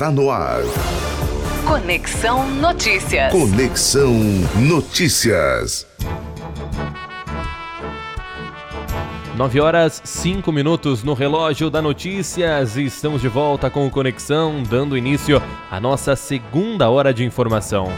está no ar. Conexão Notícias. Conexão Notícias. 9 horas 5 minutos no relógio da Notícias. Estamos de volta com o Conexão, dando início à nossa segunda hora de informação.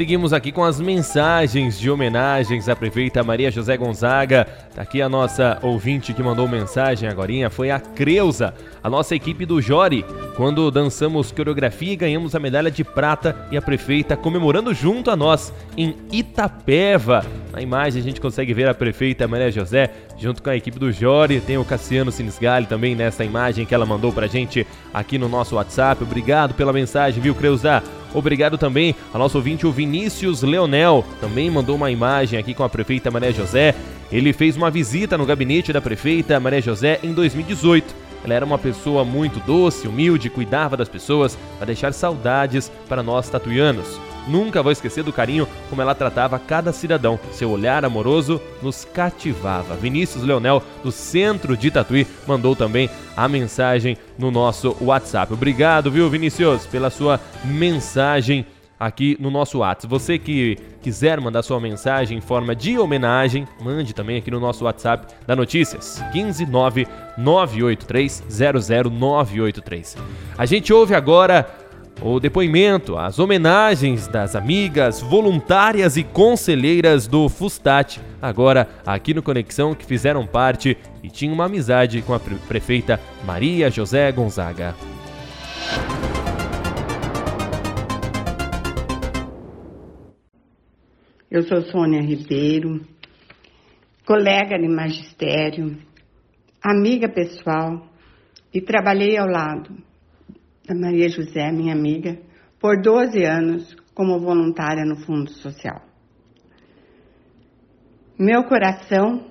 Seguimos aqui com as mensagens de homenagens à prefeita Maria José Gonzaga. Tá aqui a nossa ouvinte que mandou mensagem agora, foi a Creuza, a nossa equipe do Jori. Quando dançamos coreografia e ganhamos a medalha de prata e a prefeita comemorando junto a nós em Itapeva. Na imagem a gente consegue ver a prefeita Maria José junto com a equipe do Jori. Tem o Cassiano Sinisgali também nessa imagem que ela mandou pra gente aqui no nosso WhatsApp. Obrigado pela mensagem, viu, Creuza? Obrigado também ao nosso ouvinte, o Vinícius Leonel, também mandou uma imagem aqui com a prefeita Maria José. Ele fez uma visita no gabinete da prefeita Maria José em 2018. Ela era uma pessoa muito doce, humilde, cuidava das pessoas para deixar saudades para nós tatuianos. Nunca vou esquecer do carinho como ela tratava cada cidadão. Seu olhar amoroso nos cativava. Vinícius Leonel, do centro de Tatuí, mandou também a mensagem no nosso WhatsApp. Obrigado, viu, Vinícius, pela sua mensagem aqui no nosso WhatsApp. Você que quiser mandar sua mensagem em forma de homenagem, mande também aqui no nosso WhatsApp da Notícias, 159 983 00983. A gente ouve agora o depoimento, as homenagens das amigas, voluntárias e conselheiras do Fustat, agora aqui no Conexão, que fizeram parte e tinham uma amizade com a prefeita Maria José Gonzaga. Eu sou Sônia Ribeiro, colega de magistério, amiga pessoal e trabalhei ao lado da Maria José, minha amiga, por 12 anos como voluntária no Fundo Social. Meu coração,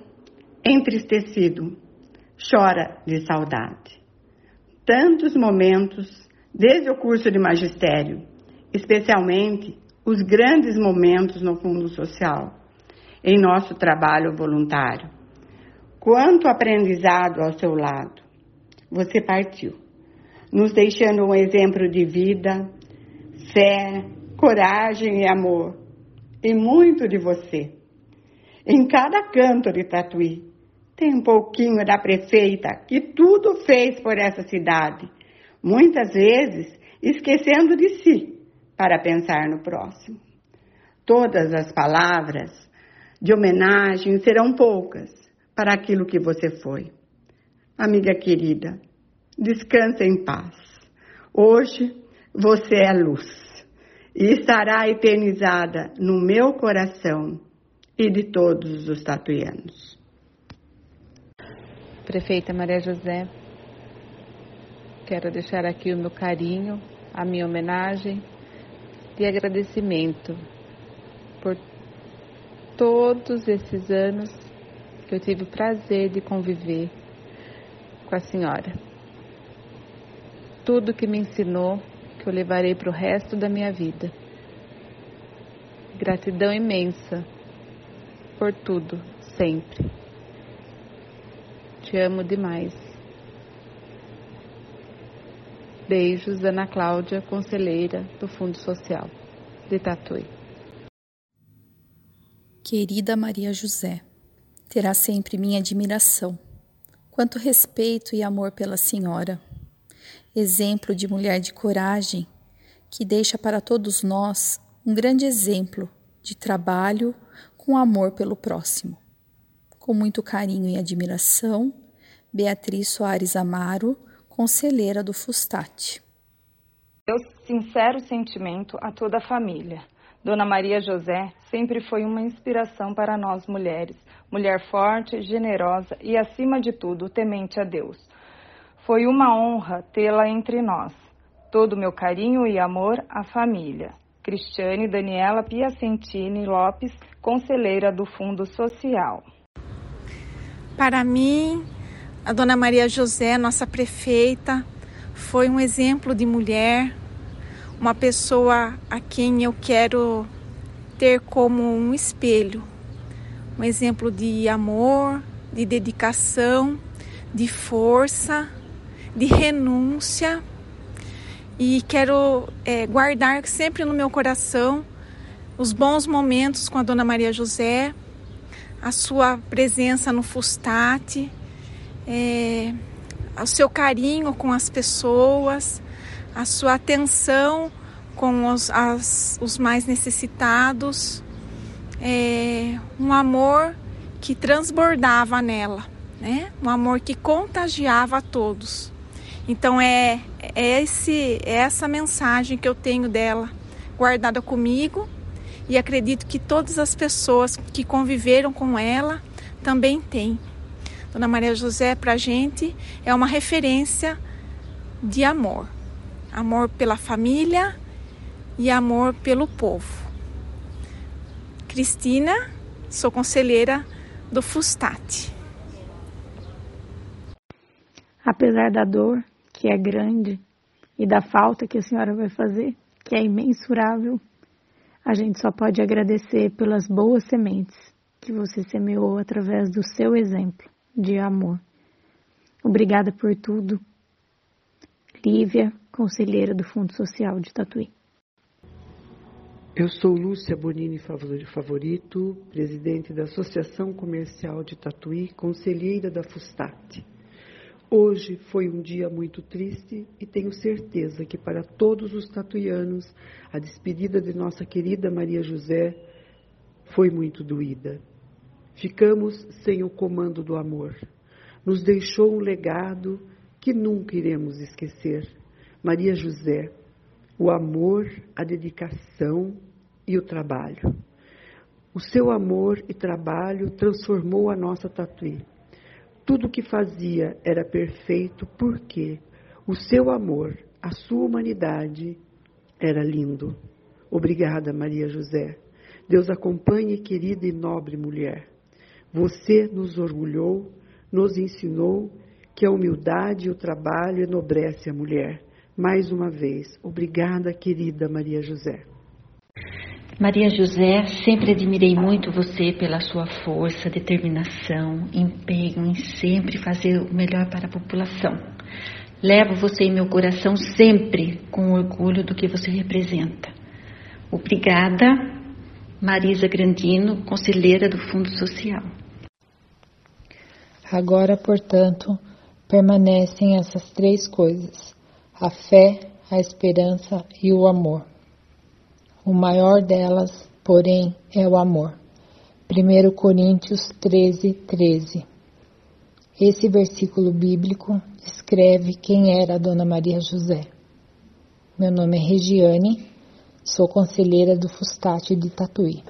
entristecido, chora de saudade. Tantos momentos desde o curso de magistério, especialmente os grandes momentos no Fundo Social, em nosso trabalho voluntário. Quanto aprendizado ao seu lado. Você partiu nos deixando um exemplo de vida, fé, coragem e amor, e muito de você. Em cada canto de Tatuí tem um pouquinho da prefeita que tudo fez por essa cidade, muitas vezes esquecendo de si para pensar no próximo. Todas as palavras de homenagem serão poucas para aquilo que você foi. Amiga querida, descansa em paz. Hoje você é luz e estará eternizada no meu coração e de todos os tatuianos. Prefeita Maria José, quero deixar aqui o meu carinho, a minha homenagem e agradecimento por todos esses anos que eu tive o prazer de conviver com a senhora tudo que me ensinou que eu levarei para o resto da minha vida. Gratidão imensa por tudo, sempre. Te amo demais. Beijos, Ana Cláudia, conselheira do Fundo Social de Tatuí. Querida Maria José, terá sempre minha admiração. Quanto respeito e amor pela senhora exemplo de mulher de coragem, que deixa para todos nós um grande exemplo de trabalho com amor pelo próximo. Com muito carinho e admiração, Beatriz Soares Amaro, conselheira do Fustat. Meu sincero sentimento a toda a família. Dona Maria José sempre foi uma inspiração para nós mulheres, mulher forte, generosa e, acima de tudo, temente a Deus. Foi uma honra tê-la entre nós. Todo o meu carinho e amor à família. Cristiane Daniela Piacentini Lopes, conselheira do Fundo Social. Para mim, a dona Maria José, nossa prefeita, foi um exemplo de mulher, uma pessoa a quem eu quero ter como um espelho, um exemplo de amor, de dedicação, de força, de renúncia. E quero é, guardar sempre no meu coração os bons momentos com a Dona Maria José, a sua presença no Fustate, é, o seu carinho com as pessoas, a sua atenção com os, as, os mais necessitados, é, um amor que transbordava nela, né? um amor que contagiava a todos. Então é, é, esse, é essa mensagem que eu tenho dela guardada comigo e acredito que todas as pessoas que conviveram com ela também têm. Dona Maria José, para a gente, é uma referência de amor. Amor pela família e amor pelo povo. Cristina, sou conselheira do Fustate. Apesar da dor, que é grande, e da falta que a senhora vai fazer, que é imensurável, a gente só pode agradecer pelas boas sementes que você semeou através do seu exemplo de amor. Obrigada por tudo. Lívia, conselheira do Fundo Social de Tatuí. Eu sou Lúcia Bonini Favorito, presidente da Associação Comercial de Tatuí, conselheira da Fustate. Hoje foi um dia muito triste e tenho certeza que para todos os tatuianos a despedida de nossa querida Maria José foi muito doída. Ficamos sem o comando do amor. Nos deixou um legado que nunca iremos esquecer. Maria José, o amor, a dedicação e o trabalho. O seu amor e trabalho transformou a nossa tatuí. Tudo o que fazia era perfeito porque o seu amor, a sua humanidade era lindo. Obrigada, Maria José. Deus acompanhe, querida e nobre mulher. Você nos orgulhou, nos ensinou que a humildade e o trabalho enobrece a mulher. Mais uma vez, obrigada, querida Maria José. Maria José, sempre admirei muito você pela sua força, determinação, empenho em sempre fazer o melhor para a população. Levo você em meu coração sempre com orgulho do que você representa. Obrigada, Marisa Grandino, conselheira do Fundo Social. Agora, portanto, permanecem essas três coisas: a fé, a esperança e o amor. O maior delas, porém, é o amor. 1 Coríntios 13, 13. Esse versículo bíblico descreve quem era a Dona Maria José. Meu nome é Regiane, sou conselheira do Fustate de Tatuí.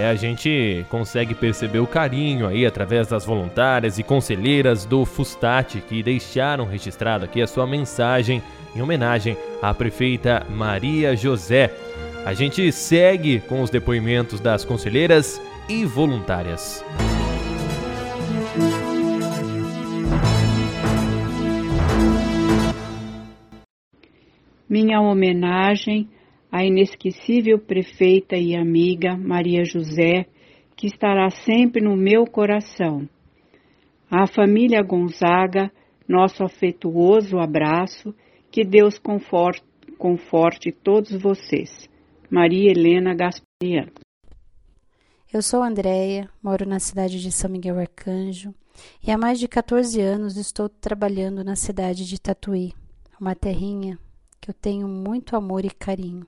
É, a gente consegue perceber o carinho aí através das voluntárias e conselheiras do Fustate que deixaram registrado aqui a sua mensagem em homenagem à prefeita Maria José. A gente segue com os depoimentos das conselheiras e voluntárias. Minha homenagem a inesquecível prefeita e amiga Maria José, que estará sempre no meu coração. À família Gonzaga, nosso afetuoso abraço, que Deus conforte, conforte todos vocês. Maria Helena Gaspariano. Eu sou Andréia, moro na cidade de São Miguel Arcanjo e há mais de 14 anos estou trabalhando na cidade de Tatuí, uma terrinha que eu tenho muito amor e carinho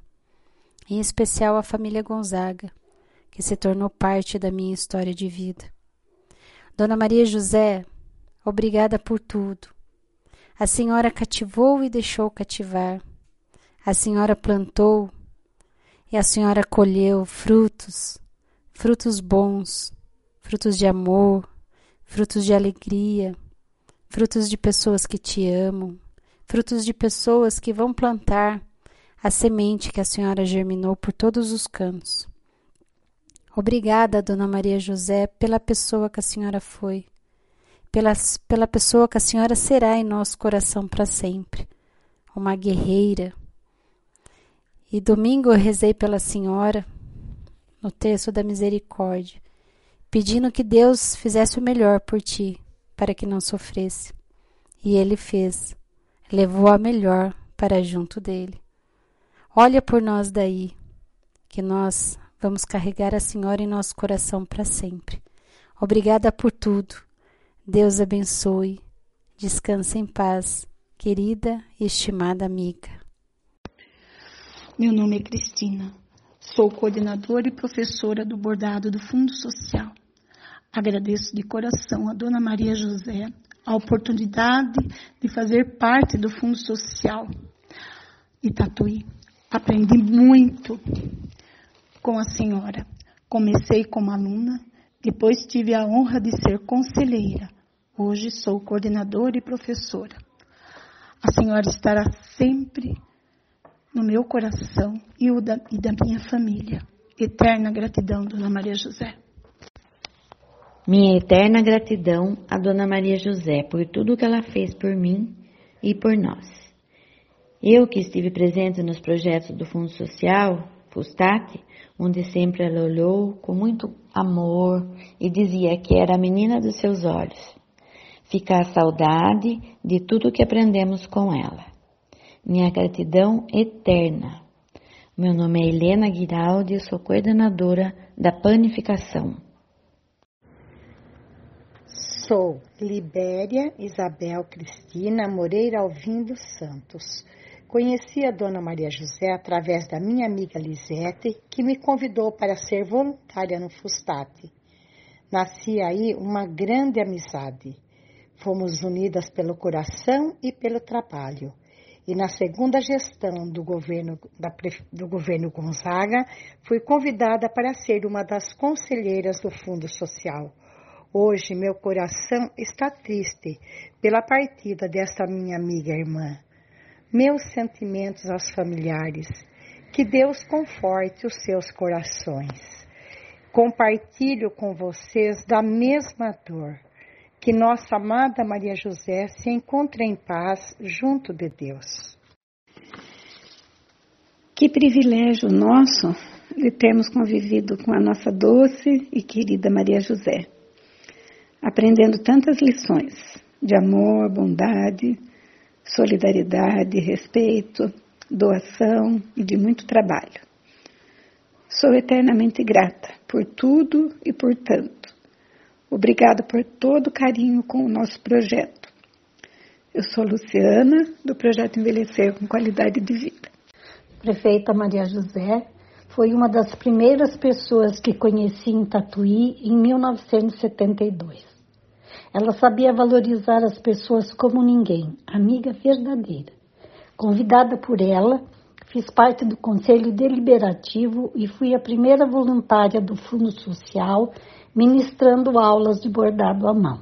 em especial a família Gonzaga, que se tornou parte da minha história de vida. Dona Maria José, obrigada por tudo. A senhora cativou e deixou cativar. A senhora plantou e a senhora colheu frutos, frutos bons, frutos de amor, frutos de alegria, frutos de pessoas que te amam, frutos de pessoas que vão plantar a semente que a senhora germinou por todos os cantos. Obrigada, Dona Maria José, pela pessoa que a senhora foi, pela, pela pessoa que a senhora será em nosso coração para sempre. Uma guerreira, E domingo eu rezei pela senhora no texto da misericórdia, pedindo que Deus fizesse o melhor por ti, para que não sofresse. E ele fez, levou a melhor para junto dele. Olha por nós daí, que nós vamos carregar a senhora em nosso coração para sempre. Obrigada por tudo. Deus abençoe. Descanse em paz, querida e estimada amiga. Meu nome é Cristina. Sou coordenadora e professora do bordado do Fundo Social. Agradeço de coração a Dona Maria José a oportunidade de fazer parte do Fundo Social Itatuí. Aprendi muito com a senhora. Comecei como aluna, depois tive a honra de ser conselheira. Hoje sou coordenadora e professora. A senhora estará sempre no meu coração e, o da, e da minha família. Eterna gratidão, Dona Maria José. Minha eterna gratidão a Dona Maria José por tudo que ela fez por mim e por nós. Eu que estive presente nos projetos do Fundo Social, Fustate, onde sempre ela olhou com muito amor e dizia que era a menina dos seus olhos. Fica a saudade de tudo que aprendemos com ela minha gratidão eterna. Meu nome é Helena Guiraldi, sou coordenadora da panificação. Sou Libéria Isabel Cristina Moreira Alvim dos Santos. Conheci a Dona Maria José através da minha amiga Lisete, que me convidou para ser voluntária no Fustate. Nasci aí uma grande amizade. Fomos unidas pelo coração e pelo trabalho e na segunda gestão do governo, da, do governo Gonzaga, fui convidada para ser uma das conselheiras do Fundo Social. Hoje meu coração está triste pela partida desta minha amiga irmã. Meus sentimentos aos familiares. Que Deus conforte os seus corações. Compartilho com vocês da mesma dor que nossa amada Maria José se encontre em paz junto de Deus. Que privilégio nosso de termos convivido com a nossa doce e querida Maria José, aprendendo tantas lições de amor, bondade, solidariedade, respeito, doação e de muito trabalho. Sou eternamente grata por tudo e por tanto Obrigada por todo o carinho com o nosso projeto. Eu sou Luciana, do projeto Envelhecer com Qualidade de Vida. Prefeita Maria José foi uma das primeiras pessoas que conheci em Tatuí em 1972. Ela sabia valorizar as pessoas como ninguém, amiga verdadeira. Convidada por ela, fiz parte do Conselho Deliberativo e fui a primeira voluntária do Fundo Social ministrando aulas de bordado à mão.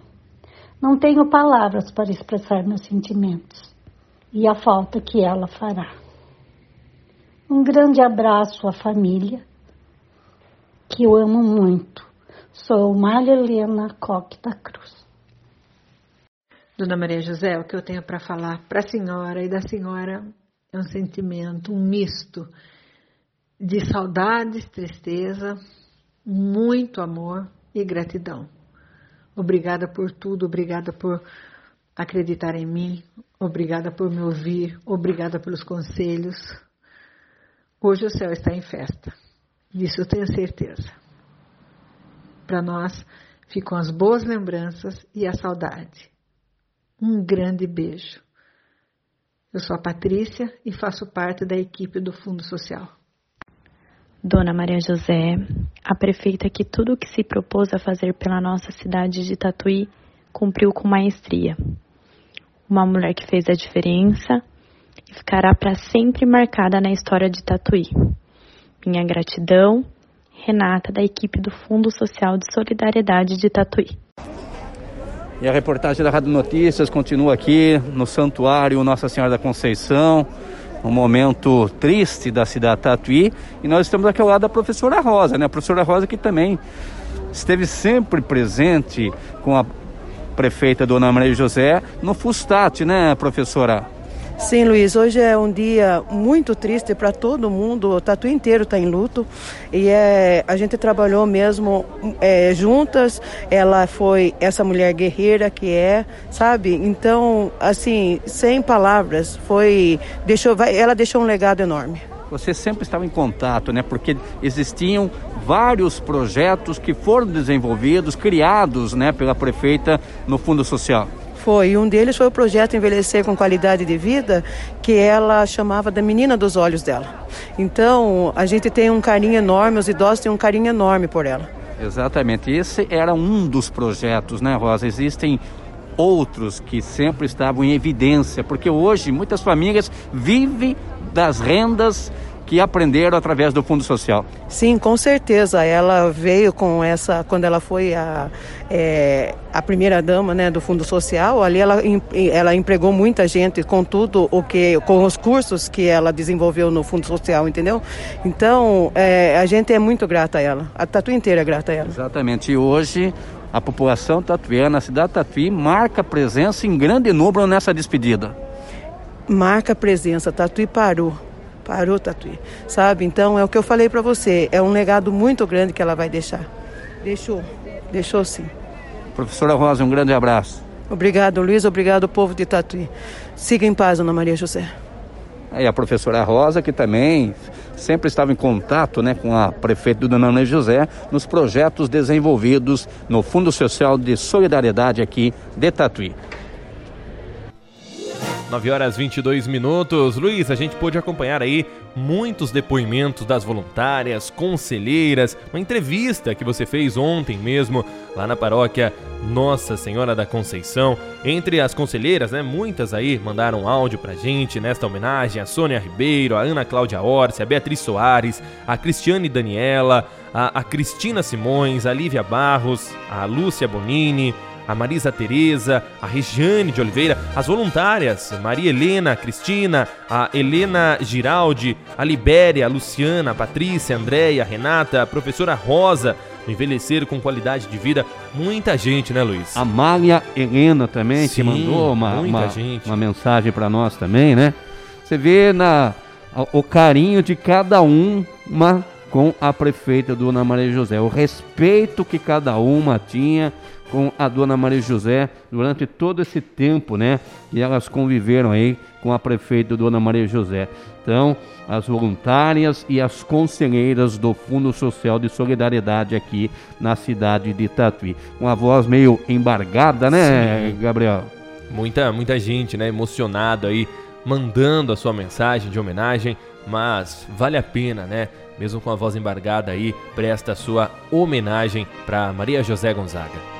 Não tenho palavras para expressar meus sentimentos e a falta que ela fará. Um grande abraço à família, que eu amo muito. Sou Maria Helena Coque da Cruz. Dona Maria José, o que eu tenho para falar para a senhora e da senhora é um sentimento, um misto de saudades, tristeza, muito amor e gratidão. Obrigada por tudo, obrigada por acreditar em mim, obrigada por me ouvir, obrigada pelos conselhos. Hoje o céu está em festa, disso eu tenho certeza. Para nós ficam as boas lembranças e a saudade. Um grande beijo. Eu sou a Patrícia e faço parte da equipe do Fundo Social. Dona Maria José, a prefeita que tudo o que se propôs a fazer pela nossa cidade de Tatuí cumpriu com maestria. Uma mulher que fez a diferença e ficará para sempre marcada na história de Tatuí. Minha gratidão, Renata, da equipe do Fundo Social de Solidariedade de Tatuí. E a reportagem da Rádio Notícias continua aqui no Santuário Nossa Senhora da Conceição um momento triste da cidade Tatuí e nós estamos aqui ao lado da professora Rosa, né? A professora Rosa que também esteve sempre presente com a prefeita Dona Maria José no Fustat, né, professora? Sim, Luiz, hoje é um dia muito triste para todo mundo, o Tatu inteiro está em luto e é, a gente trabalhou mesmo é, juntas, ela foi essa mulher guerreira que é, sabe? Então, assim, sem palavras, foi, deixou, ela deixou um legado enorme. Você sempre estava em contato, né? Porque existiam vários projetos que foram desenvolvidos, criados, né, pela prefeita no Fundo Social. Foi. Um deles foi o projeto Envelhecer com Qualidade de Vida, que ela chamava da menina dos olhos dela. Então, a gente tem um carinho enorme, os idosos têm um carinho enorme por ela. Exatamente. Esse era um dos projetos, né, Rosa? Existem outros que sempre estavam em evidência, porque hoje muitas famílias vivem das rendas que aprenderam através do Fundo Social. Sim, com certeza. Ela veio com essa, quando ela foi a, é, a primeira dama né, do Fundo Social, ali ela, ela empregou muita gente com tudo o que, com os cursos que ela desenvolveu no Fundo Social, entendeu? Então, é, a gente é muito grata a ela. A Tatu inteira é grata a ela. Exatamente. E hoje a população tatuiana, a cidade de Tatuí, marca presença em grande número nessa despedida. Marca presença, Tatuí parou parou Tatuí, sabe? Então é o que eu falei para você, é um legado muito grande que ela vai deixar. Deixou, deixou sim. Professora Rosa, um grande abraço. Obrigado, Luiz, obrigado, povo de Tatuí. Siga em paz, Ana Maria José. E a professora Rosa, que também sempre estava em contato né, com a prefeita Dona Ana José nos projetos desenvolvidos no Fundo Social de Solidariedade aqui de Tatuí. 9 horas 22 minutos. Luiz, a gente pôde acompanhar aí muitos depoimentos das voluntárias, conselheiras, uma entrevista que você fez ontem mesmo lá na paróquia Nossa Senhora da Conceição. Entre as conselheiras, né, muitas aí mandaram áudio pra gente nesta homenagem a Sônia Ribeiro, a Ana Cláudia Orsi, a Beatriz Soares, a Cristiane Daniela, a, a Cristina Simões, a Lívia Barros, a Lúcia Bonini, a Marisa Tereza, a Regiane de Oliveira, as voluntárias, Maria Helena, Cristina, a Helena Giraldi, a Libéria, a Luciana, a Patrícia, a Andréia, a Renata, a professora Rosa, envelhecer com qualidade de vida. Muita gente, né, Luiz? A Mália Helena também, Sim, que mandou uma, uma, uma mensagem para nós também, né? Você vê na, o carinho de cada um uma, com a prefeita Dona Maria José, o respeito que cada uma tinha com a Dona Maria José durante todo esse tempo, né? E elas conviveram aí com a prefeita Dona Maria José. Então, as voluntárias e as conselheiras do Fundo Social de Solidariedade aqui na cidade de Tatuí. Uma voz meio embargada, né, Sim. Gabriel? Muita, muita gente, né, emocionada aí, mandando a sua mensagem de homenagem, mas vale a pena, né? Mesmo com a voz embargada aí, presta a sua homenagem para Maria José Gonzaga.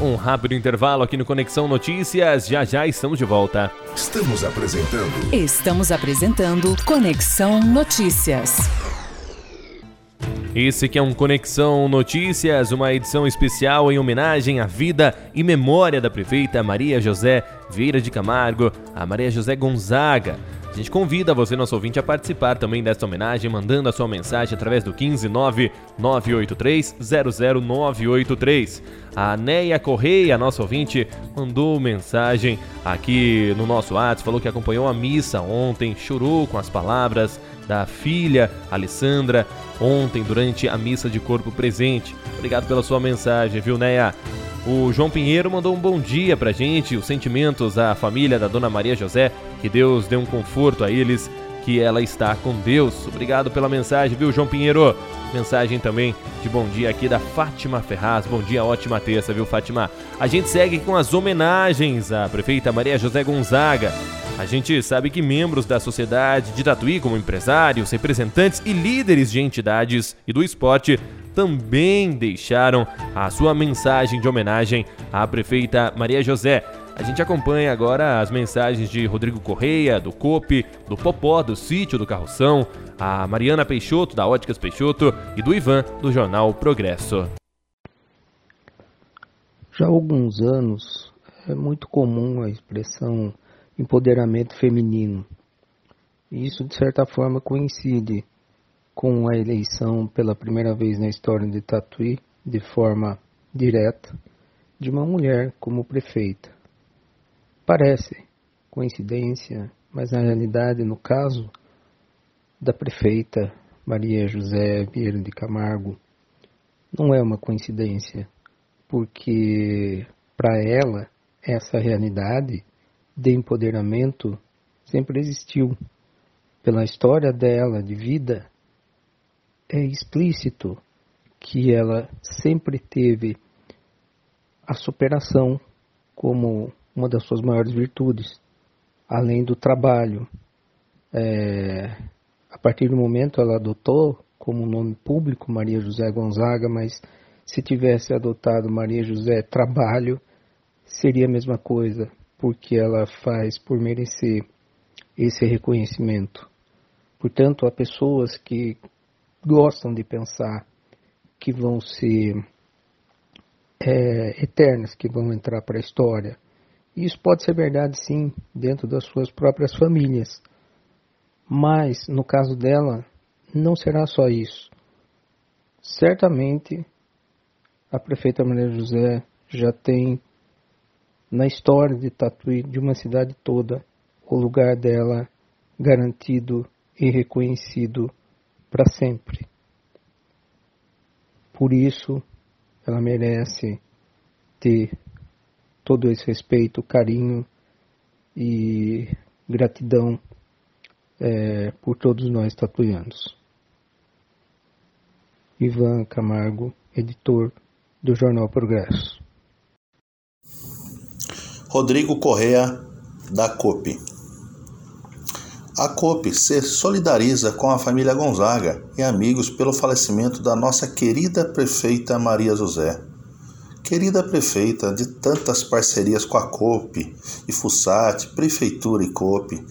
Um rápido intervalo aqui no Conexão Notícias, já já estamos de volta. Estamos apresentando Estamos apresentando Conexão Notícias. Esse que é um Conexão Notícias, uma edição especial em homenagem à vida e memória da prefeita Maria José Vieira de Camargo, a Maria José Gonzaga. A gente convida você, nosso ouvinte, a participar também desta homenagem, mandando a sua mensagem através do 159-983-00983. A Neia Correia, nossa ouvinte, mandou mensagem aqui no nosso WhatsApp, falou que acompanhou a missa ontem, chorou com as palavras da filha Alessandra ontem durante a missa de corpo presente. Obrigado pela sua mensagem, viu, Neia? O João Pinheiro mandou um bom dia pra gente, os sentimentos à família da Dona Maria José, que Deus dê um conforto a eles, que ela está com Deus. Obrigado pela mensagem, viu, João Pinheiro? Mensagem também de bom dia aqui da Fátima Ferraz. Bom dia, ótima terça, viu, Fátima? A gente segue com as homenagens à prefeita Maria José Gonzaga. A gente sabe que membros da sociedade de Tatuí, como empresários, representantes e líderes de entidades e do esporte, também deixaram a sua mensagem de homenagem à prefeita Maria José. A gente acompanha agora as mensagens de Rodrigo Correia, do COP, do Popó, do Sítio do Carroção, a Mariana Peixoto, da Óticas Peixoto e do Ivan, do jornal Progresso. Já há alguns anos é muito comum a expressão empoderamento feminino. Isso, de certa forma, coincide com a eleição pela primeira vez na história de Tatuí, de forma direta, de uma mulher como prefeita. Parece coincidência, mas na realidade, no caso da prefeita Maria José Vieira de Camargo, não é uma coincidência, porque para ela essa realidade de empoderamento sempre existiu. Pela história dela de vida, é explícito que ela sempre teve a superação como uma das suas maiores virtudes, além do trabalho. É, a partir do momento ela adotou como nome público Maria José Gonzaga, mas se tivesse adotado Maria José Trabalho, seria a mesma coisa, porque ela faz por merecer esse reconhecimento. Portanto, há pessoas que gostam de pensar que vão ser é, eternas, que vão entrar para a história. Isso pode ser verdade, sim, dentro das suas próprias famílias. Mas, no caso dela, não será só isso. Certamente, a prefeita Maria José já tem na história de Tatuí, de uma cidade toda, o lugar dela garantido e reconhecido para sempre. Por isso, ela merece ter todo esse respeito, carinho e gratidão é, por todos nós tatuianos. Ivan Camargo, editor do Jornal Progresso. Rodrigo Correa, da COPE. A COPE se solidariza com a família Gonzaga e amigos pelo falecimento da nossa querida prefeita Maria José. Querida prefeita de tantas parcerias com a COPE e FUSAT, Prefeitura e COPE,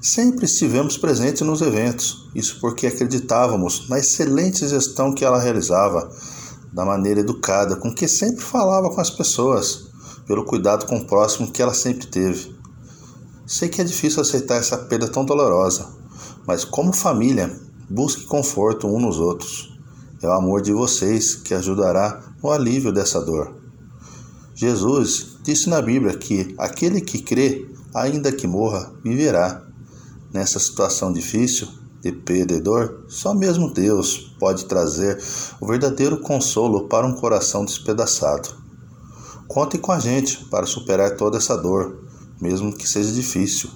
sempre estivemos presentes nos eventos, isso porque acreditávamos na excelente gestão que ela realizava, da maneira educada com que sempre falava com as pessoas, pelo cuidado com o próximo que ela sempre teve. Sei que é difícil aceitar essa perda tão dolorosa, mas como família, busque conforto um nos outros. É o amor de vocês que ajudará no alívio dessa dor. Jesus disse na Bíblia que aquele que crê, ainda que morra, viverá. Nessa situação difícil, de perdedor, só mesmo Deus pode trazer o verdadeiro consolo para um coração despedaçado. Contem com a gente para superar toda essa dor, mesmo que seja difícil,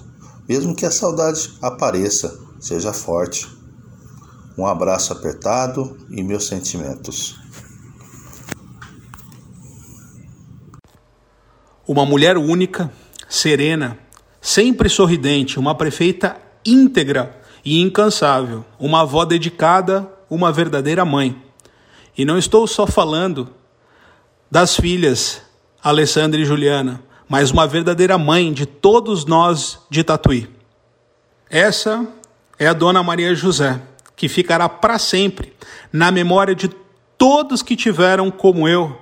mesmo que a saudade apareça, seja forte. Um abraço apertado e meus sentimentos. Uma mulher única, serena, sempre sorridente, uma prefeita íntegra e incansável, uma avó dedicada, uma verdadeira mãe. E não estou só falando das filhas Alessandra e Juliana, mas uma verdadeira mãe de todos nós de Tatuí. Essa é a Dona Maria José, que ficará para sempre na memória de todos que tiveram, como eu,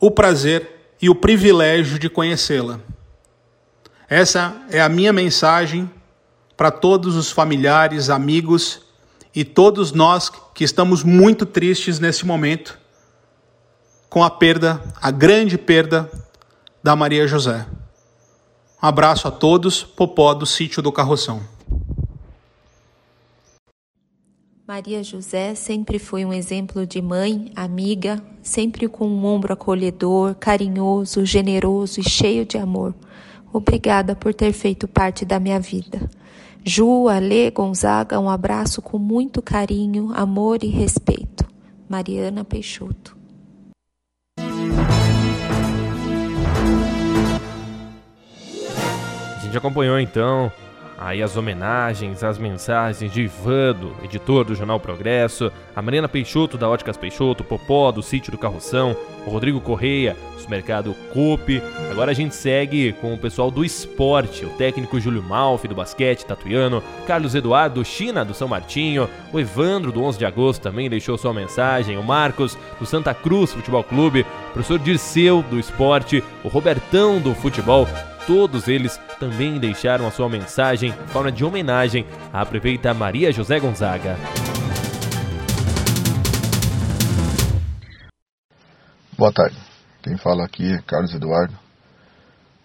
o prazer e o privilégio de conhecê-la. Essa é a minha mensagem para todos os familiares, amigos e todos nós que estamos muito tristes nesse momento com a perda, a grande perda da Maria José. Um abraço a todos, Popó do sítio do Carroção. Maria José sempre foi um exemplo de mãe, amiga, sempre com um ombro acolhedor, carinhoso, generoso e cheio de amor. Obrigada por ter feito parte da minha vida. Ju, Ale, Gonzaga, um abraço com muito carinho, amor e respeito. Mariana Peixoto. Gente acompanhou então Aí as homenagens, as mensagens de Ivando, editor do Jornal Progresso, a Mariana Peixoto da Óticas Peixoto, Popó do Sítio do Carroção, o Rodrigo Correia do Mercado Coop. Agora a gente segue com o pessoal do esporte, o técnico Júlio Malfi do basquete tatuiano, Carlos Eduardo China do São Martinho, o Evandro do 11 de agosto também deixou sua mensagem, o Marcos do Santa Cruz Futebol Clube, o professor Dirceu do esporte, o Robertão do futebol todos eles também deixaram a sua mensagem em forma de homenagem à prefeita Maria José Gonzaga. Boa tarde. Quem fala aqui é Carlos Eduardo,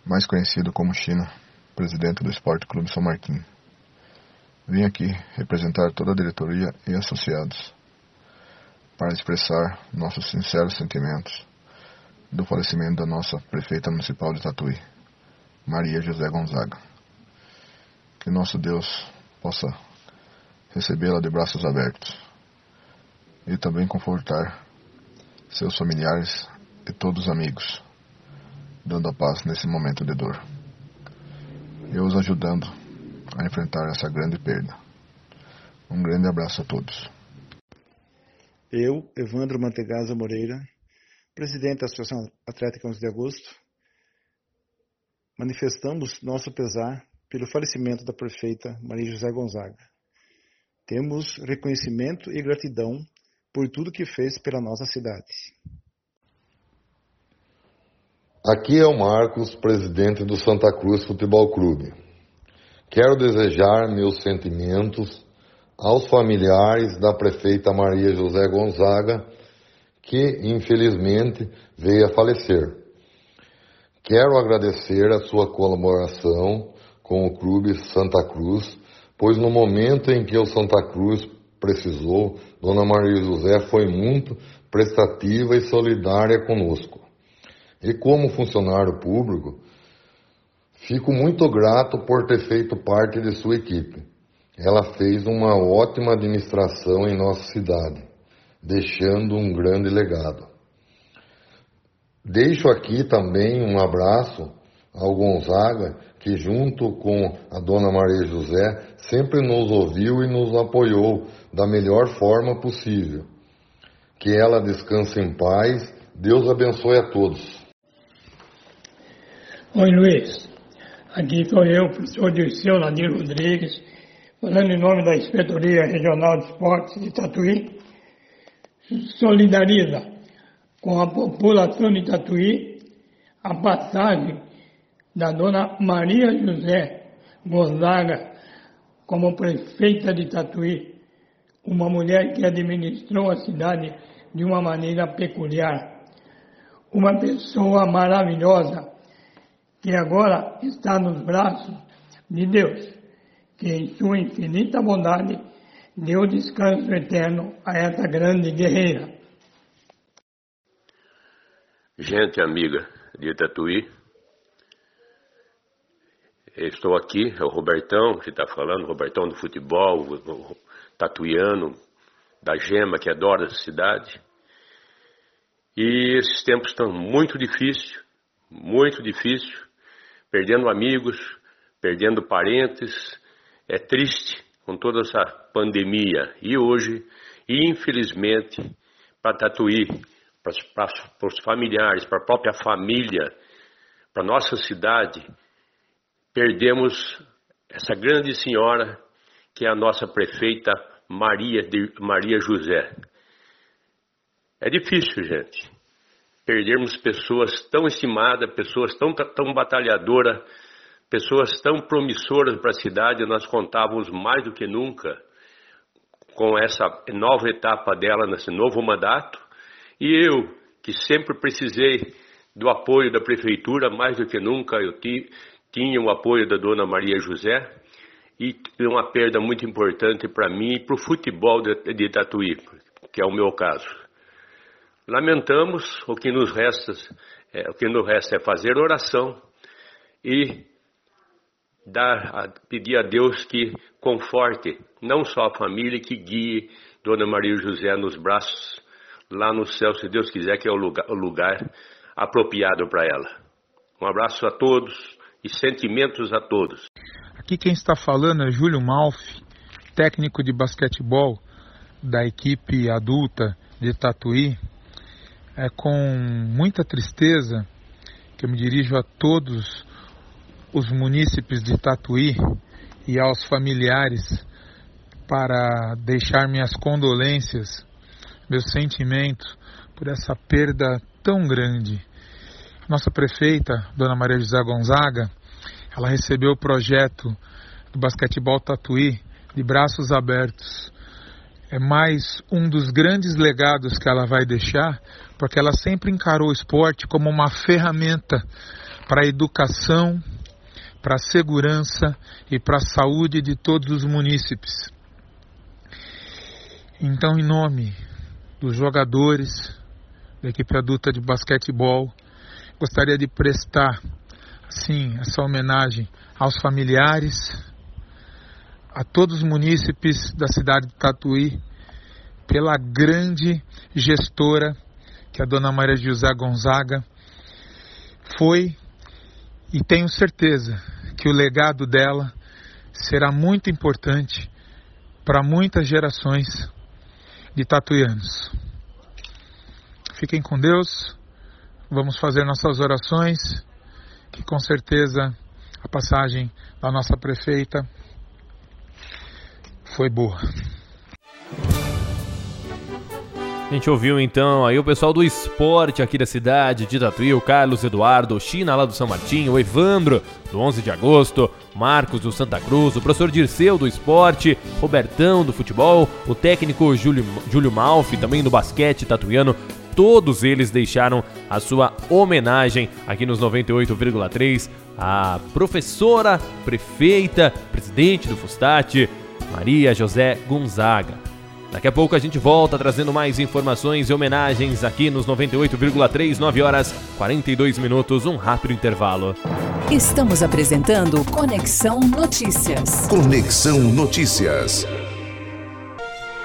mais conhecido como China, presidente do Esporte Clube São Martinho. Vim aqui representar toda a diretoria e associados para expressar nossos sinceros sentimentos do falecimento da nossa prefeita municipal de Tatuí, Maria José Gonzaga. Que nosso Deus possa recebê-la de braços abertos e também confortar seus familiares e todos os amigos, dando a paz nesse momento de dor. E os ajudando a enfrentar essa grande perda. Um grande abraço a todos. Eu, Evandro Mantegaza Moreira, presidente da Associação Atlética 11 de Agosto, manifestamos nosso pesar pelo falecimento da prefeita Maria José Gonzaga. Temos reconhecimento e gratidão por tudo que fez pela nossa cidade. Aqui é o Marcos, presidente do Santa Cruz Futebol Clube. Quero desejar meus sentimentos aos familiares da prefeita Maria José Gonzaga, que infelizmente veio a falecer. Quero agradecer a sua colaboração com o Clube Santa Cruz, pois no momento em que o Santa Cruz precisou, Dona Maria José foi muito prestativa e solidária conosco. E como funcionário público, fico muito grato por ter feito parte de sua equipe. Ela fez uma ótima administração em nossa cidade, deixando um grande legado. Deixo aqui também um abraço ao Gonzaga, que junto com a dona Maria José sempre nos ouviu e nos apoiou da melhor forma possível. Que ela descanse em paz. Deus abençoe a todos. Oi, Luiz. Aqui sou eu, professor Dirceu Nadir Rodrigues, falando em nome da Inspetoria Regional de Esportes de Tatuí. Solidariza com a população de Tatuí a passagem da dona Maria José Gonzaga como prefeita de Tatuí, uma mulher que administrou a cidade de uma maneira peculiar. Uma pessoa maravilhosa que agora está nos braços de Deus, que em sua infinita bondade deu descanso eterno a essa grande guerreira. Gente amiga de Tatuí, estou aqui, é o Robertão que está falando, Robertão do futebol, o tatuiano, da Gema, que adora essa cidade. E esses tempos estão muito difíceis, muito difíceis perdendo amigos, perdendo parentes. É triste com toda essa pandemia. E hoje, infelizmente, para Tatuí, para os familiares, para a própria família, para nossa cidade, perdemos essa grande senhora que é a nossa prefeita Maria, de, Maria José. É difícil, gente perdermos pessoas tão estimadas, pessoas tão, tão batalhadoras, pessoas tão promissoras para a cidade, nós contávamos mais do que nunca com essa nova etapa dela nesse novo mandato. E eu, que sempre precisei do apoio da prefeitura, mais do que nunca eu tinha o apoio da dona Maria José, e uma perda muito importante para mim e para o futebol de, de Tatuí, que é o meu caso. Lamentamos, o que nos resta, é, o que nos resta é fazer oração e dar, pedir a Deus que conforte não só a família, que guie Dona Maria José nos braços lá no céu, se Deus quiser, que é o lugar, o lugar apropriado para ela. Um abraço a todos e sentimentos a todos. Aqui quem está falando é Júlio Malfi, técnico de basquetebol da equipe adulta de Tatuí, é com muita tristeza que eu me dirijo a todos os munícipes de Tatuí e aos familiares para deixar minhas condolências, meus sentimentos por essa perda tão grande. Nossa prefeita, Dona Maria José Gonzaga, ela recebeu o projeto do basquetebol Tatuí de braços abertos. é mais um dos grandes legados que ela vai deixar, porque ela sempre encarou o esporte como uma ferramenta para a educação, para a segurança e para a saúde de todos os munícipes. Então, em nome dos jogadores da equipe adulta de basquetebol, gostaria de prestar, sim, essa homenagem aos familiares, a todos os munícipes da cidade de Tatuí pela grande gestora que a dona Maria José Gonzaga. Foi e tenho certeza que o legado dela será muito importante para muitas gerações de tatuianos. Fiquem com Deus, vamos fazer nossas orações, que com certeza a passagem da nossa prefeita foi boa. A gente ouviu então aí o pessoal do esporte aqui da cidade de Tatuí, o Carlos Eduardo, o China lá do São Martinho, o Evandro do 11 de agosto, Marcos do Santa Cruz, o professor Dirceu do esporte, Robertão do futebol, o técnico Júlio, Júlio Malfi também do basquete tatuiano. Todos eles deixaram a sua homenagem aqui nos 98,3 à professora, prefeita, presidente do Fustat, Maria José Gonzaga. Daqui a pouco a gente volta trazendo mais informações e homenagens aqui nos 98,3, 9 horas 42 minutos, um rápido intervalo. Estamos apresentando Conexão Notícias. Conexão Notícias.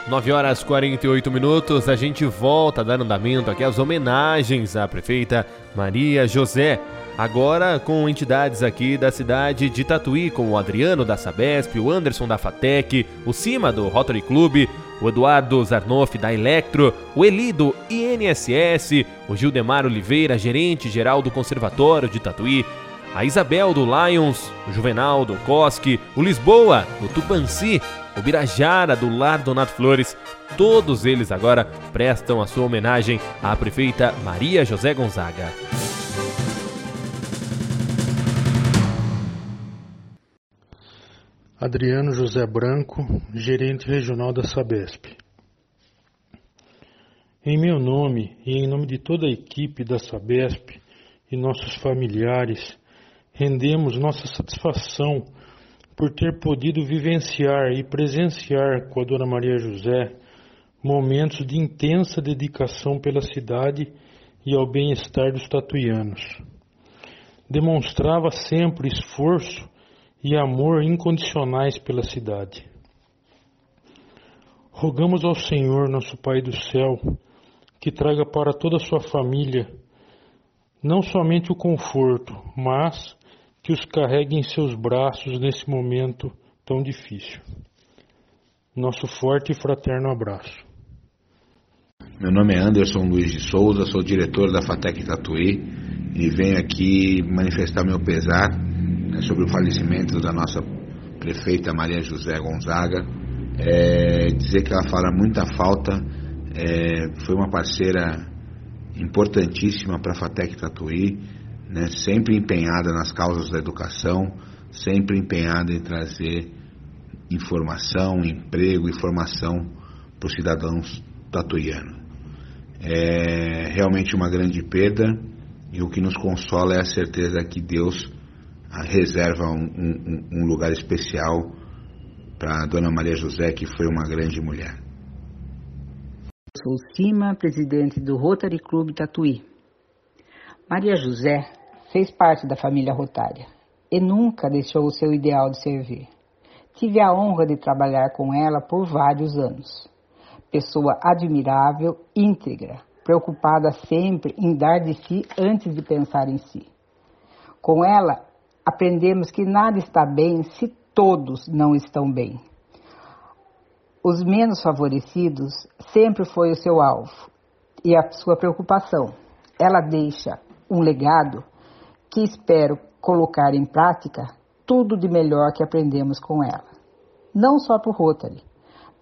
9 horas 48 minutos, a gente volta a dar andamento aqui às homenagens à prefeita Maria José. Agora com entidades aqui da cidade de Tatuí, como o Adriano da Sabesp, o Anderson da Fatec, o Cima do Rotary Club, o Eduardo Zarnoff da Electro, o Eli do INSS, o Gildemar Oliveira, gerente geral do Conservatório de Tatuí, a Isabel do Lions, o Juvenal do Cosque, o Lisboa do Tupanci, o Birajara do Lar Donato Flores, todos eles agora prestam a sua homenagem à prefeita Maria José Gonzaga. Adriano José Branco, gerente regional da Sabesp. Em meu nome e em nome de toda a equipe da Sabesp e nossos familiares, rendemos nossa satisfação por ter podido vivenciar e presenciar com a Dona Maria José momentos de intensa dedicação pela cidade e ao bem-estar dos tatuianos. Demonstrava sempre esforço e amor incondicionais pela cidade. Rogamos ao Senhor, nosso Pai do céu, que traga para toda a sua família não somente o conforto, mas que os carregue em seus braços nesse momento tão difícil. Nosso forte e fraterno abraço. Meu nome é Anderson Luiz de Souza, sou diretor da FATEC Tatuí e venho aqui manifestar meu pesar sobre o falecimento da nossa prefeita Maria José Gonzaga. É, dizer que ela fala muita falta, é, foi uma parceira importantíssima para a FATEC Tatuí, né, sempre empenhada nas causas da educação, sempre empenhada em trazer informação, emprego e formação para os cidadãos tatuianos. É realmente uma grande perda e o que nos consola é a certeza que Deus reserva um, um, um lugar especial para Dona Maria José, que foi uma grande mulher. Sou Cima, presidente do Rotary Club Tatuí. Maria José fez parte da família rotária e nunca deixou o seu ideal de servir. Tive a honra de trabalhar com ela por vários anos. Pessoa admirável, íntegra, preocupada sempre em dar de si antes de pensar em si. Com ela, aprendemos que nada está bem se todos não estão bem. Os menos favorecidos sempre foi o seu alvo e a sua preocupação. Ela deixa um legado que espero colocar em prática tudo de melhor que aprendemos com ela. Não só por Rotary,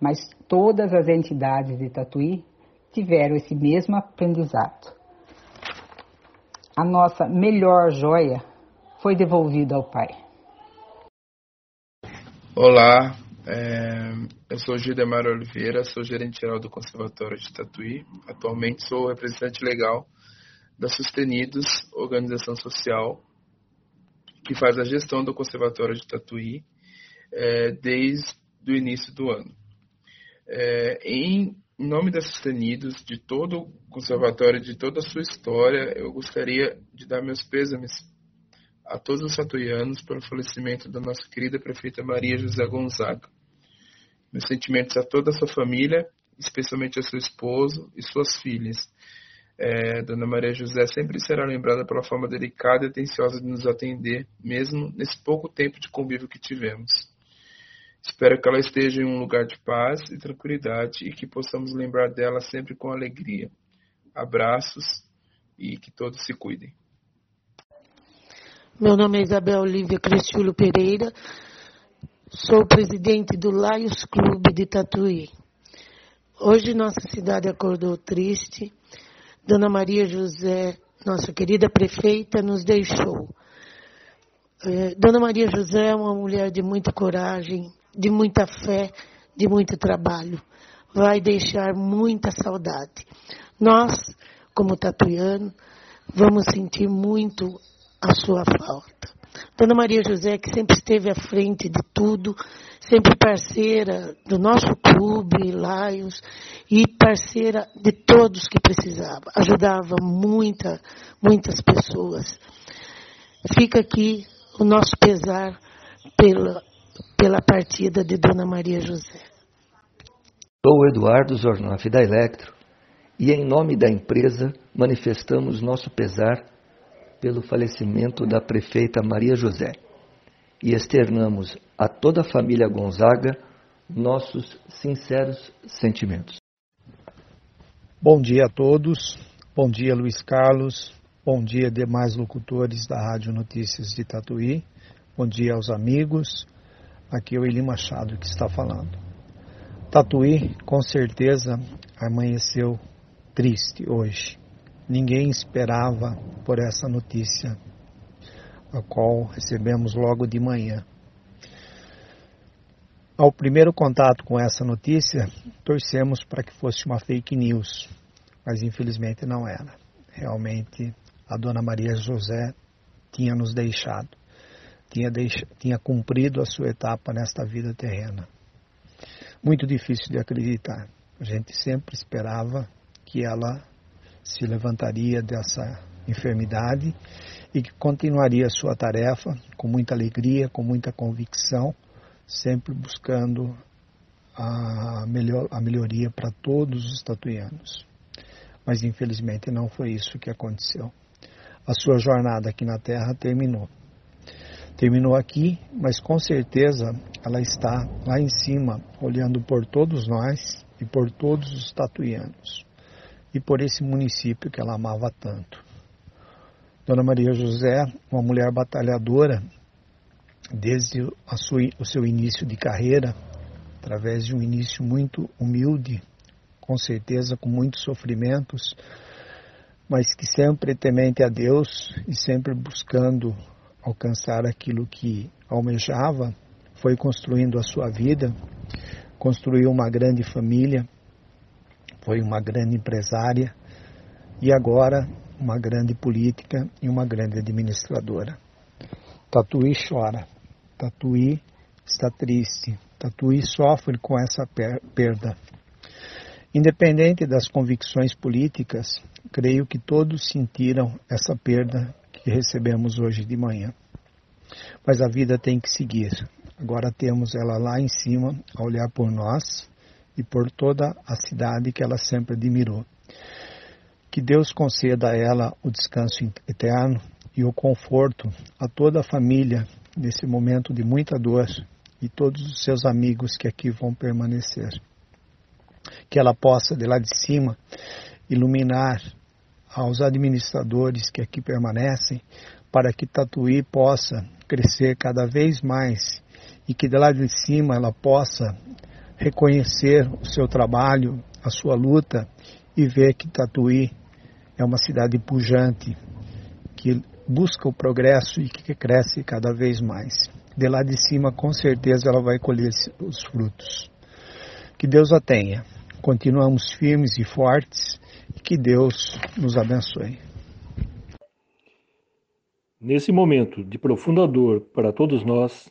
mas todas as entidades de Tatuí tiveram esse mesmo aprendizado. A nossa melhor joia foi devolvida ao Pai. Olá, É, eu sou Gildemar Oliveira, sou gerente geral do Conservatório de Tatuí. Atualmente sou representante legal da Sustenidos, organização social que faz a gestão do Conservatório de Tatuí é, desde o início do ano. É, em nome da Sustenidos, de todo o Conservatório, de toda a sua história, eu gostaria de dar meus pêsames a todos os tatuianos pelo falecimento da nossa querida prefeita Maria José Gonzaga. Meus sentimentos a toda a sua família, especialmente a seu esposo e suas filhas. É, Dona Maria José sempre será lembrada pela forma delicada e atenciosa de nos atender, mesmo nesse pouco tempo de convívio que tivemos. Espero que ela esteja em um lugar de paz e tranquilidade e que possamos lembrar dela sempre com alegria. Abraços e que todos se cuidem. Meu nome é Isabel Olívia Cristiulo Pereira, sou presidente do Lions Clube de Tatuí. Hoje nossa cidade acordou triste. Dona Maria José, nossa querida prefeita, nos deixou. É, Dona Maria José é uma mulher de muita coragem, de muita fé, de muito trabalho. Vai deixar muita saudade. Nós, como tatuiano, vamos sentir muito a sua falta. Dona Maria José, que sempre esteve à frente de tudo, sempre parceira do nosso clube, Lions, e parceira de todos que precisavam. Ajudava muita, muitas pessoas. Fica aqui o nosso pesar pela, pela partida de Dona Maria José. Sou Eduardo Zornoff da Electro e, em nome da empresa, manifestamos nosso pesar pelo falecimento da prefeita Maria José e externamos a toda a família Gonzaga nossos sinceros sentimentos. Bom dia a todos, bom dia Luiz Carlos, bom dia demais locutores da Rádio Notícias de Tatuí, bom dia aos amigos, aqui é o Eli Machado que está falando. Tatuí, com certeza, amanheceu triste hoje. Ninguém esperava por essa notícia, a qual recebemos logo de manhã. Ao primeiro contato com essa notícia, torcemos para que fosse uma fake news, mas infelizmente não era. Realmente, a dona Maria José tinha nos deixado, tinha, deix... tinha cumprido a sua etapa nesta vida terrena. Muito difícil de acreditar. A gente sempre esperava que ela se levantaria dessa enfermidade e que continuaria a sua tarefa com muita alegria, com muita convicção, sempre buscando a, melhor, a melhoria para todos os tatuianos. Mas infelizmente não foi isso que aconteceu. A sua jornada aqui na Terra terminou. Terminou aqui, mas com certeza ela está lá em cima, olhando por todos nós e por todos os tatuianos e por esse município que ela amava tanto. Dona Maria José, uma mulher batalhadora, desde sua, o seu início de carreira, através de um início muito humilde, com certeza com muitos sofrimentos, mas que sempre temente a Deus e sempre buscando alcançar aquilo que almejava, foi construindo a sua vida, construiu uma grande família, foi uma grande empresária e agora uma grande política e uma grande administradora. Tatuí chora, Tatuí está triste, Tatuí sofre com essa perda. Independente das convicções políticas, creio que todos sentiram essa perda que recebemos hoje de manhã. Mas a vida tem que seguir. Agora temos ela lá em cima a olhar por nós e por toda a cidade que ela sempre admirou. Que Deus conceda a ela o descanso eterno e o conforto a toda a família nesse momento de muita dor e todos os seus amigos que aqui vão permanecer. Que ela possa, de lá de cima, iluminar aos administradores que aqui permanecem, para que Tatuí possa crescer cada vez mais e que de lá de cima ela possa reconhecer o seu trabalho, a sua luta e ver que Tatuí é uma cidade pujante, que busca o progresso e que cresce cada vez mais. de lá de cima com certeza ela vai colher os frutos. Que Deus a tenha. Continuamos firmes e fortes e que Deus nos abençoe. Nesse momento de profunda dor para todos nós,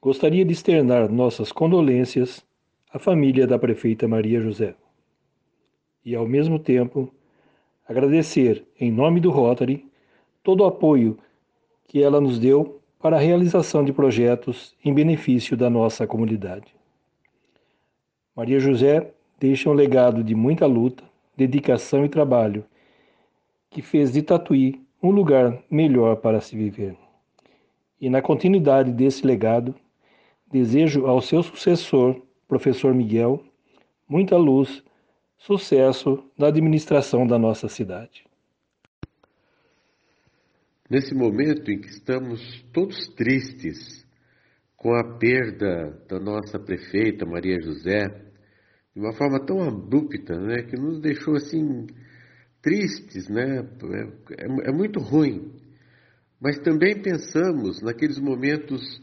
gostaria de externar nossas condolências à família da prefeita Maria José. E, ao mesmo tempo, agradecer, em nome do Rotary, todo o apoio que ela nos deu para a realização de projetos em benefício da nossa comunidade. Maria José deixa um legado de muita luta, dedicação e trabalho, que fez de Tatuí um lugar melhor para se viver. E na continuidade desse legado, desejo ao seu sucessor, professor Miguel, muita luz, sucesso na administração da nossa cidade. Nesse momento em que estamos todos tristes com a perda da nossa prefeita Maria José, de uma forma tão abrupta, né, que nos deixou assim tristes, né? É, é, é muito ruim. Mas também pensamos naqueles momentos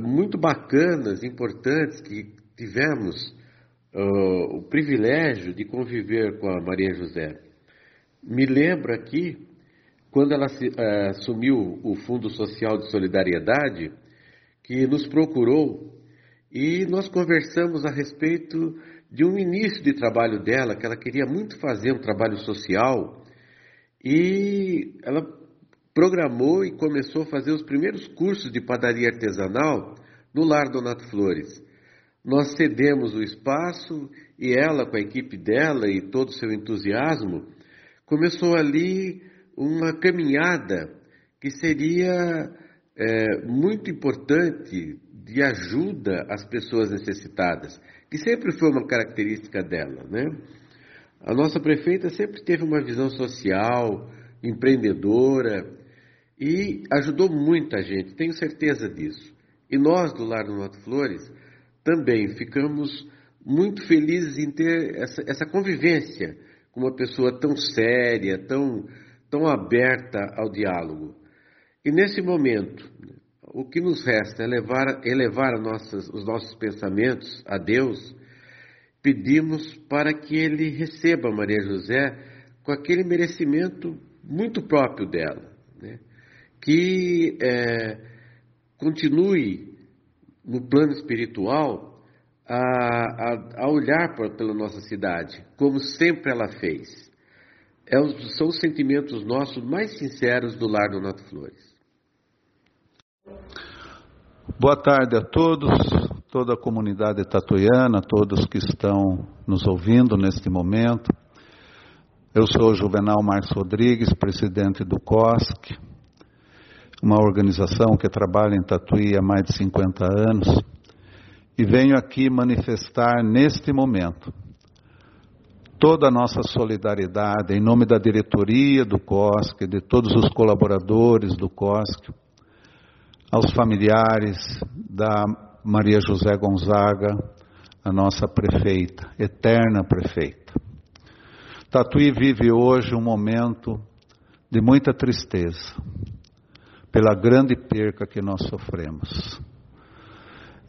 muito bacanas, importantes que tivemos uh, o privilégio de conviver com a Maria José. Me lembro aqui, quando ela se, uh, assumiu o Fundo Social de Solidariedade, que nos procurou e nós conversamos a respeito de um início de trabalho dela, que ela queria muito fazer um trabalho social, e ela programou e começou a fazer os primeiros cursos de padaria artesanal no Lar Donato Flores. Nós cedemos o espaço e ela, com a equipe dela e todo o seu entusiasmo, começou ali uma caminhada que seria é, muito importante de ajuda às pessoas necessitadas que sempre foi uma característica dela, né? A nossa prefeita sempre teve uma visão social, empreendedora e ajudou muita gente, tenho certeza disso. E nós do Lar do Norte Flores também ficamos muito felizes em ter essa, essa convivência com uma pessoa tão séria, tão, tão aberta ao diálogo. E nesse momento, o que nos resta é levar, elevar nossas, os nossos pensamentos a Deus. Pedimos para que Ele receba Maria José com aquele merecimento muito próprio dela, né? Que é, continue no plano espiritual a, a, a olhar pra, pela nossa cidade, como sempre ela fez. É, são os sentimentos nossos mais sinceros do Lar do Nato Flores. Boa tarde a todos, toda a comunidade tatuiana, todos que estão nos ouvindo neste momento. Eu sou Juvenal Marcos Rodrigues, presidente do COSC, uma organização que trabalha em Tatuí há mais de 50 anos, e venho aqui manifestar neste momento toda a nossa solidariedade em nome da diretoria do COSC, de todos os colaboradores do COSC, aos familiares da Maria José Gonzaga, a nossa prefeita, eterna prefeita. Tatuí vive hoje um momento de muita tristeza pela grande perca que nós sofremos.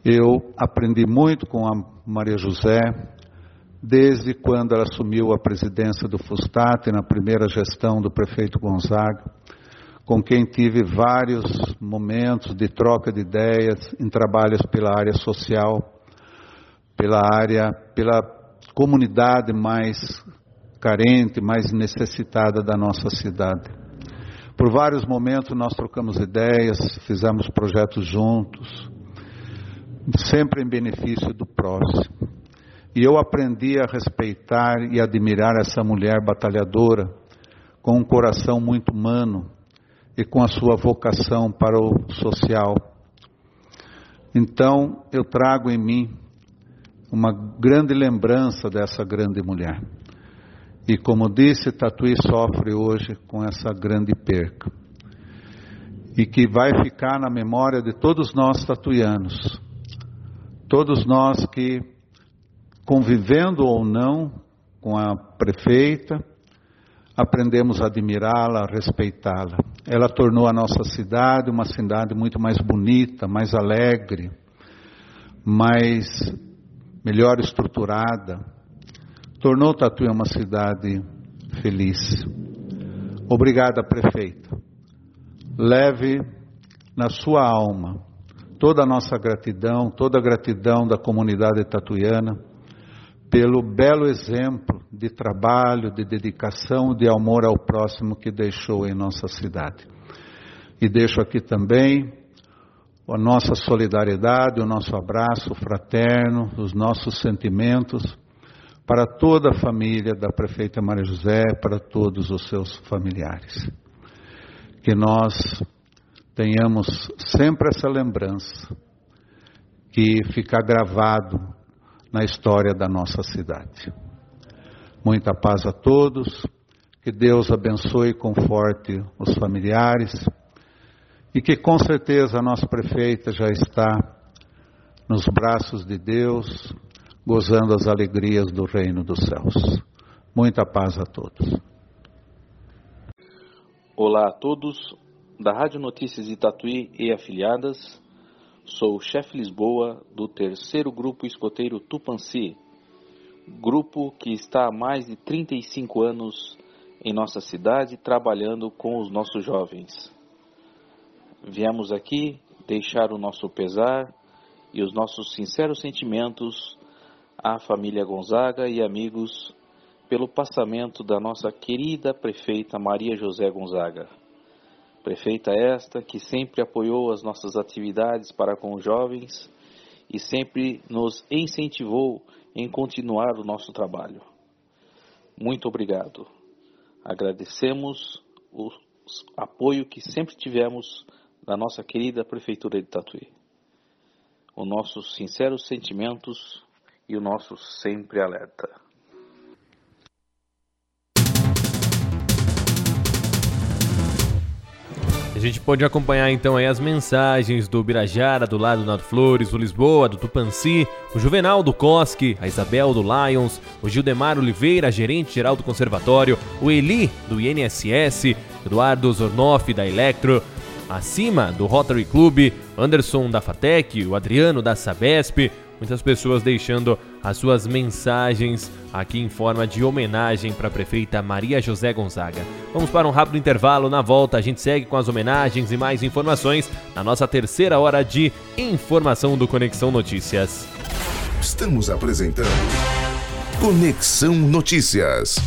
Eu aprendi muito com a Maria José desde quando ela assumiu a presidência do Fustat na primeira gestão do prefeito Gonzaga com quem tive vários momentos de troca de ideias em trabalhos pela área social, pela área, pela comunidade mais carente, mais necessitada da nossa cidade. Por vários momentos nós trocamos ideias, fizemos projetos juntos, sempre em benefício do próximo. E eu aprendi a respeitar e admirar essa mulher batalhadora, com um coração muito humano, e com a sua vocação para o social. Então, eu trago em mim uma grande lembrança dessa grande mulher. E como disse, Tatuí sofre hoje com essa grande perca. E que vai ficar na memória de todos nós tatuianos. Todos nós que, convivendo ou não com a prefeita, aprendemos a admirá-la, a respeitá-la ela tornou a nossa cidade uma cidade muito mais bonita, mais alegre, mais melhor estruturada. Tornou Tatuí uma cidade feliz. Obrigada, prefeita. Leve na sua alma toda a nossa gratidão, toda a gratidão da comunidade tatuiana pelo belo exemplo de trabalho, de dedicação, de amor ao próximo que deixou em nossa cidade. E deixo aqui também a nossa solidariedade, o nosso abraço fraterno, os nossos sentimentos para toda a família da prefeita Maria José, para todos os seus familiares. Que nós tenhamos sempre essa lembrança que fica gravado na história da nossa cidade. Muita paz a todos, que Deus abençoe e conforte os familiares e que com certeza a nossa prefeita já está nos braços de Deus, gozando as alegrias do reino dos céus. Muita paz a todos. Olá a todos da Rádio Notícias de Tatuí e afiliadas. Sou o chefe Lisboa do terceiro grupo escoteiro Tupanci, grupo que está há mais de 35 anos em nossa cidade trabalhando com os nossos jovens. Viemos aqui deixar o nosso pesar e os nossos sinceros sentimentos à família Gonzaga e amigos pelo passamento da nossa querida prefeita Maria José Gonzaga. Prefeita esta que sempre apoiou as nossas atividades para com os jovens e sempre nos incentivou em continuar o nosso trabalho. Muito obrigado. Agradecemos o apoio que sempre tivemos da nossa querida Prefeitura de Tatuí. Os nossos sinceros sentimentos e o nosso sempre alerta. A gente pode acompanhar então aí as mensagens do Birajara, do lado do Nato Flores, do Lisboa, do Tupanci, o Juvenal do Cosque, a Isabel do Lions, o Gildemar Oliveira, gerente geral do Conservatório, o Eli do INSS, Eduardo Zornoff da Electro, acima do Rotary Club, Anderson da Fatec, o Adriano da Sabesp, muitas pessoas deixando as suas mensagens aqui em forma de homenagem para a prefeita Maria José Gonzaga. Vamos para um rápido intervalo, na volta a gente segue com as homenagens e mais informações na nossa terceira hora de informação do Conexão Notícias. Estamos apresentando Conexão Notícias.